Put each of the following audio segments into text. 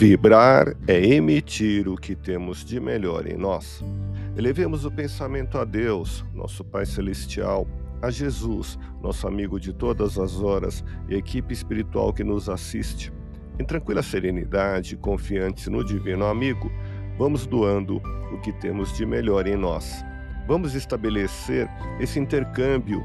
Vibrar é emitir o que temos de melhor em nós. Elevemos o pensamento a Deus, nosso Pai Celestial, a Jesus, nosso amigo de todas as horas e equipe espiritual que nos assiste. Em tranquila serenidade, confiantes no Divino Amigo, vamos doando o que temos de melhor em nós. Vamos estabelecer esse intercâmbio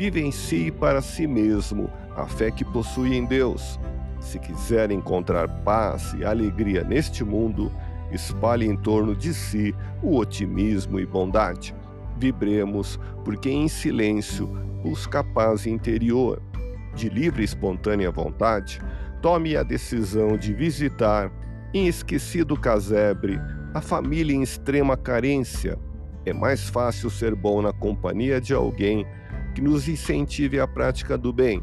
Vive em si e para si mesmo a fé que possui em Deus se quiser encontrar paz e alegria neste mundo, espalhe em torno de si o otimismo e bondade. Vibremos, porque em silêncio busca a paz interior. De livre e espontânea vontade, tome a decisão de visitar, em esquecido casebre, a família em extrema carência. É mais fácil ser bom na companhia de alguém que nos incentive à prática do bem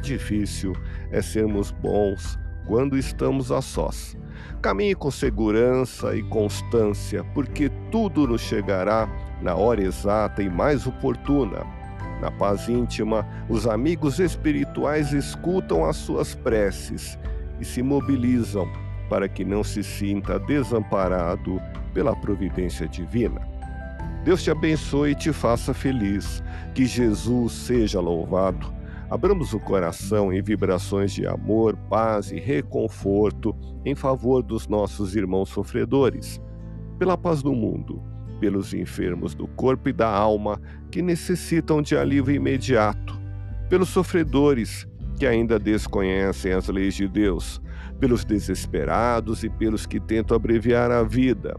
Difícil é sermos bons quando estamos a sós. Caminhe com segurança e constância, porque tudo nos chegará na hora exata e mais oportuna. Na paz íntima, os amigos espirituais escutam as suas preces e se mobilizam para que não se sinta desamparado pela providência divina. Deus te abençoe e te faça feliz. Que Jesus seja louvado. Abramos o coração em vibrações de amor, paz e reconforto em favor dos nossos irmãos sofredores, pela paz do mundo, pelos enfermos do corpo e da alma que necessitam de alívio imediato, pelos sofredores que ainda desconhecem as leis de Deus, pelos desesperados e pelos que tentam abreviar a vida,